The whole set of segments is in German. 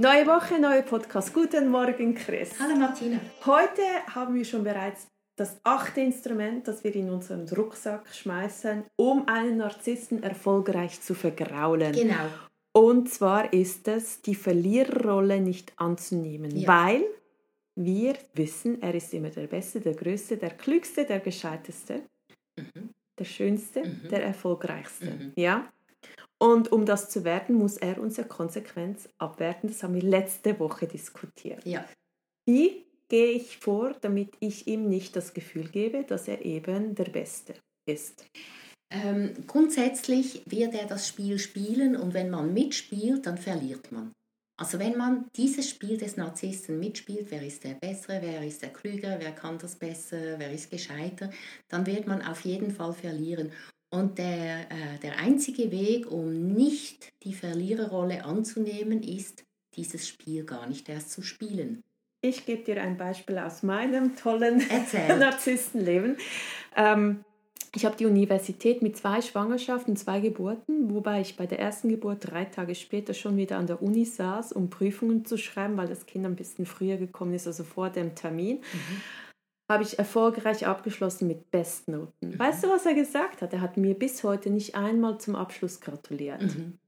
Neue Woche, neuer Podcast. Guten Morgen, Chris. Hallo Martina. Heute haben wir schon bereits das achte Instrument, das wir in unseren Rucksack schmeißen, um einen Narzissten erfolgreich zu vergraulen. Genau. Und zwar ist es, die Verliererrolle nicht anzunehmen, ja. weil wir wissen, er ist immer der Beste, der Größte, der Klügste, der Gescheiteste, mhm. der Schönste, mhm. der Erfolgreichste. Mhm. Ja? Und um das zu werden, muss er unsere Konsequenz abwerten. Das haben wir letzte Woche diskutiert. Ja. Wie gehe ich vor, damit ich ihm nicht das Gefühl gebe, dass er eben der Beste ist? Ähm, grundsätzlich wird er das Spiel spielen und wenn man mitspielt, dann verliert man. Also wenn man dieses Spiel des Narzissten mitspielt, wer ist der Bessere, wer ist der Klügere, wer kann das besser, wer ist gescheiter, dann wird man auf jeden Fall verlieren. Und der, äh, der einzige Weg, um nicht die Verliererrolle anzunehmen, ist, dieses Spiel gar nicht erst zu spielen. Ich gebe dir ein Beispiel aus meinem tollen Narzisstenleben. Ähm, ich habe die Universität mit zwei Schwangerschaften, zwei Geburten, wobei ich bei der ersten Geburt drei Tage später schon wieder an der Uni saß, um Prüfungen zu schreiben, weil das Kind ein bisschen früher gekommen ist, also vor dem Termin. Mhm habe ich erfolgreich abgeschlossen mit Bestnoten. Mhm. Weißt du, was er gesagt hat? Er hat mir bis heute nicht einmal zum Abschluss gratuliert. Mhm.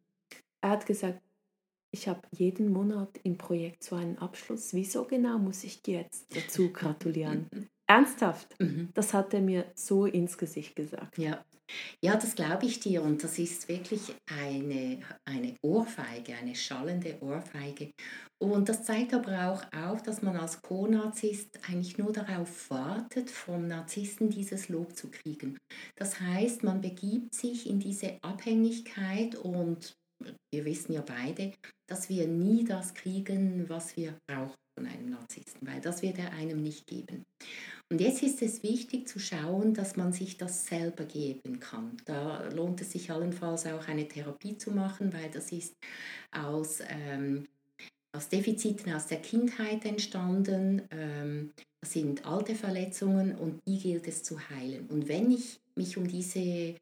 Er hat gesagt, ich habe jeden Monat im Projekt so einen Abschluss. Wieso genau muss ich dir jetzt dazu gratulieren? Ernsthaft, mhm. das hat er mir so ins Gesicht gesagt. Ja. Ja, das glaube ich dir und das ist wirklich eine, eine Ohrfeige, eine schallende Ohrfeige. Und das zeigt aber auch auf, dass man als Co-Narzisst eigentlich nur darauf wartet, vom Narzissten dieses Lob zu kriegen. Das heißt, man begibt sich in diese Abhängigkeit und wir wissen ja beide, dass wir nie das kriegen, was wir brauchen von einem Narzissten, weil das wird er einem nicht geben. Und jetzt ist es wichtig zu schauen, dass man sich das selber geben kann. Da lohnt es sich allenfalls auch eine Therapie zu machen, weil das ist aus, ähm, aus Defiziten aus der Kindheit entstanden. Ähm, das sind alte Verletzungen und die gilt es zu heilen. Und wenn ich mich um diese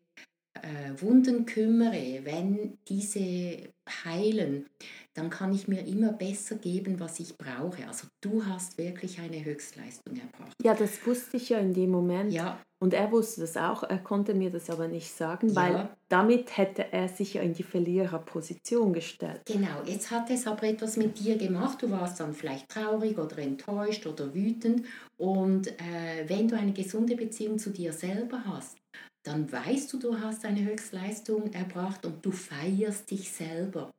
äh, Wunden kümmere, wenn diese heilen, dann kann ich mir immer besser geben, was ich brauche. Also du hast wirklich eine Höchstleistung erbracht. Ja, das wusste ich ja in dem Moment. Ja. Und er wusste das auch, er konnte mir das aber nicht sagen, weil ja. damit hätte er sich ja in die Verliererposition gestellt. Genau, jetzt hat es aber etwas mit dir gemacht. Du warst dann vielleicht traurig oder enttäuscht oder wütend. Und äh, wenn du eine gesunde Beziehung zu dir selber hast, dann weißt du, du hast eine Höchstleistung erbracht und du feierst dich selber.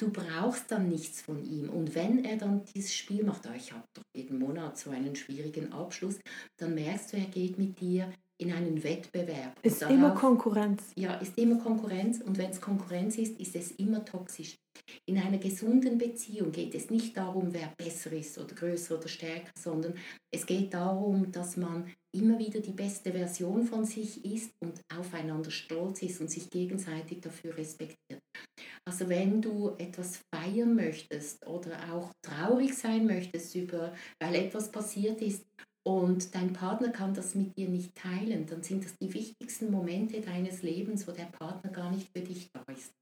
Du brauchst dann nichts von ihm. Und wenn er dann dieses Spiel macht, oh, ich habe doch jeden Monat so einen schwierigen Abschluss, dann merkst du, er geht mit dir in einen Wettbewerb. Ist darauf, immer Konkurrenz. Ja, ist immer Konkurrenz. Und wenn es Konkurrenz ist, ist es immer toxisch. In einer gesunden Beziehung geht es nicht darum, wer besser ist oder größer oder stärker, sondern es geht darum, dass man immer wieder die beste Version von sich ist und aufeinander stolz ist und sich gegenseitig dafür respektiert. Also wenn du etwas feiern möchtest oder auch traurig sein möchtest über, weil etwas passiert ist und dein Partner kann das mit dir nicht teilen, dann sind das die wichtigsten Momente deines Lebens, wo der Partner gar nicht für dich da ist.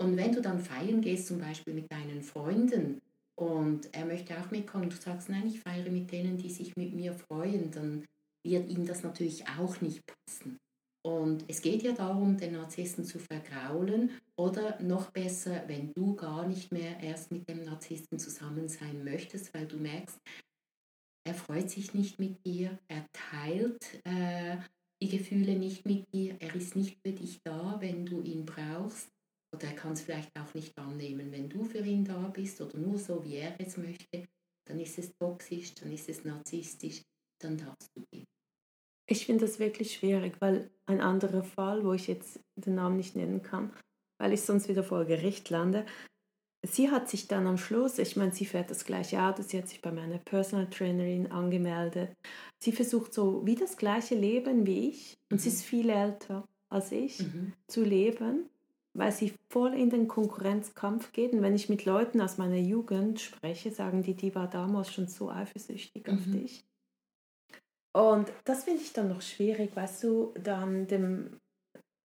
Und wenn du dann feiern gehst, zum Beispiel mit deinen Freunden, und er möchte auch mitkommen, du sagst, nein, ich feiere mit denen, die sich mit mir freuen, dann wird ihm das natürlich auch nicht passen. Und es geht ja darum, den Narzissten zu vergraulen oder noch besser, wenn du gar nicht mehr erst mit dem Narzissten zusammen sein möchtest, weil du merkst, er freut sich nicht mit dir, er teilt äh, die Gefühle nicht mit dir, er ist nicht für dich da, wenn du ihn brauchst. Oder er kann es vielleicht auch nicht annehmen, wenn du für ihn da bist oder nur so, wie er es möchte. Dann ist es toxisch, dann ist es narzisstisch, dann darfst du gehen. Ich finde das wirklich schwierig, weil ein anderer Fall, wo ich jetzt den Namen nicht nennen kann, weil ich sonst wieder vor Gericht lande, sie hat sich dann am Schluss, ich meine, sie fährt das gleiche Auto, sie hat sich bei meiner Personal Trainerin angemeldet. Sie versucht so wie das gleiche Leben wie ich und mhm. sie ist viel älter als ich mhm. zu leben, weil sie voll in den Konkurrenzkampf geht. Und wenn ich mit Leuten aus meiner Jugend spreche, sagen die, die war damals schon so eifersüchtig mhm. auf dich. Und das finde ich dann noch schwierig, weißt du, dann dem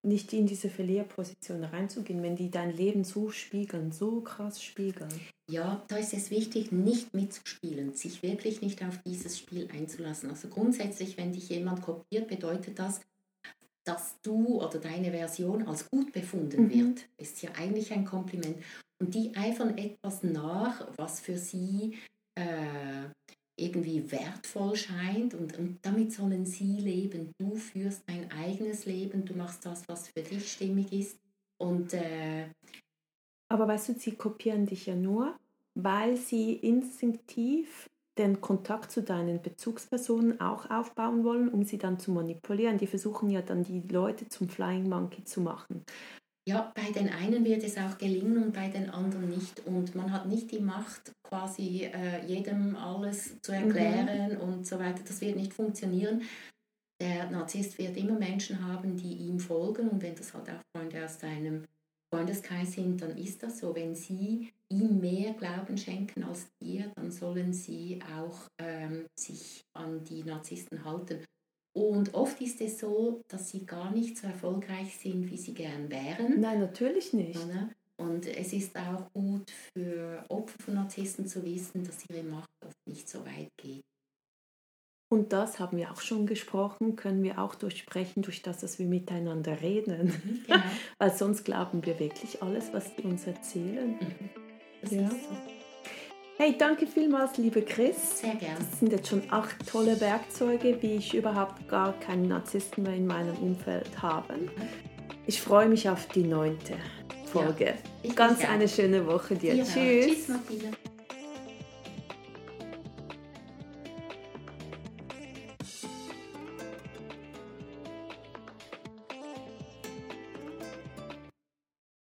nicht in diese Verlierposition reinzugehen, wenn die dein Leben so spiegeln, so krass spiegeln. Ja, da ist es wichtig, nicht mitzuspielen, sich wirklich nicht auf dieses Spiel einzulassen. Also grundsätzlich, wenn dich jemand kopiert, bedeutet das, dass du oder deine Version als gut befunden mhm. wird. Ist ja eigentlich ein Kompliment. Und die eifern etwas nach, was für sie äh, irgendwie wertvoll scheint und, und damit sollen sie leben. Du führst dein eigenes Leben, du machst das, was für dich stimmig ist. Und, äh, Aber weißt du, sie kopieren dich ja nur, weil sie instinktiv den Kontakt zu deinen Bezugspersonen auch aufbauen wollen, um sie dann zu manipulieren. Die versuchen ja dann die Leute zum Flying Monkey zu machen. Ja, bei den einen wird es auch gelingen und bei den anderen nicht. Und man hat nicht die Macht, quasi äh, jedem alles zu mhm. erklären mhm. und so weiter. Das wird nicht funktionieren. Der Narzisst wird immer Menschen haben, die ihm folgen. Und wenn das halt auch Freunde aus deinem Freundeskreis sind, dann ist das so. Wenn sie ihm mehr Glauben schenken als dir, dann sollen sie auch ähm, sich an die Narzissten halten. Und oft ist es so, dass sie gar nicht so erfolgreich sind, wie sie gern wären. Nein, natürlich nicht. Und es ist auch gut für Opfer von Narzissten zu wissen, dass ihre Macht oft nicht so weit geht. Und das haben wir auch schon gesprochen, können wir auch durchsprechen, durch das, dass wir miteinander reden. Mhm, genau. Weil sonst glauben wir wirklich alles, was die uns erzählen. Mhm. Das ja. ist so. Hey, danke vielmals, liebe Chris. Sehr gerne. Das sind jetzt schon acht tolle Werkzeuge, wie ich überhaupt gar keinen Narzissten mehr in meinem Umfeld habe. Ich freue mich auf die neunte Folge. Ja, Ganz eine schöne Woche dir. Ja, tschüss. Tschüss.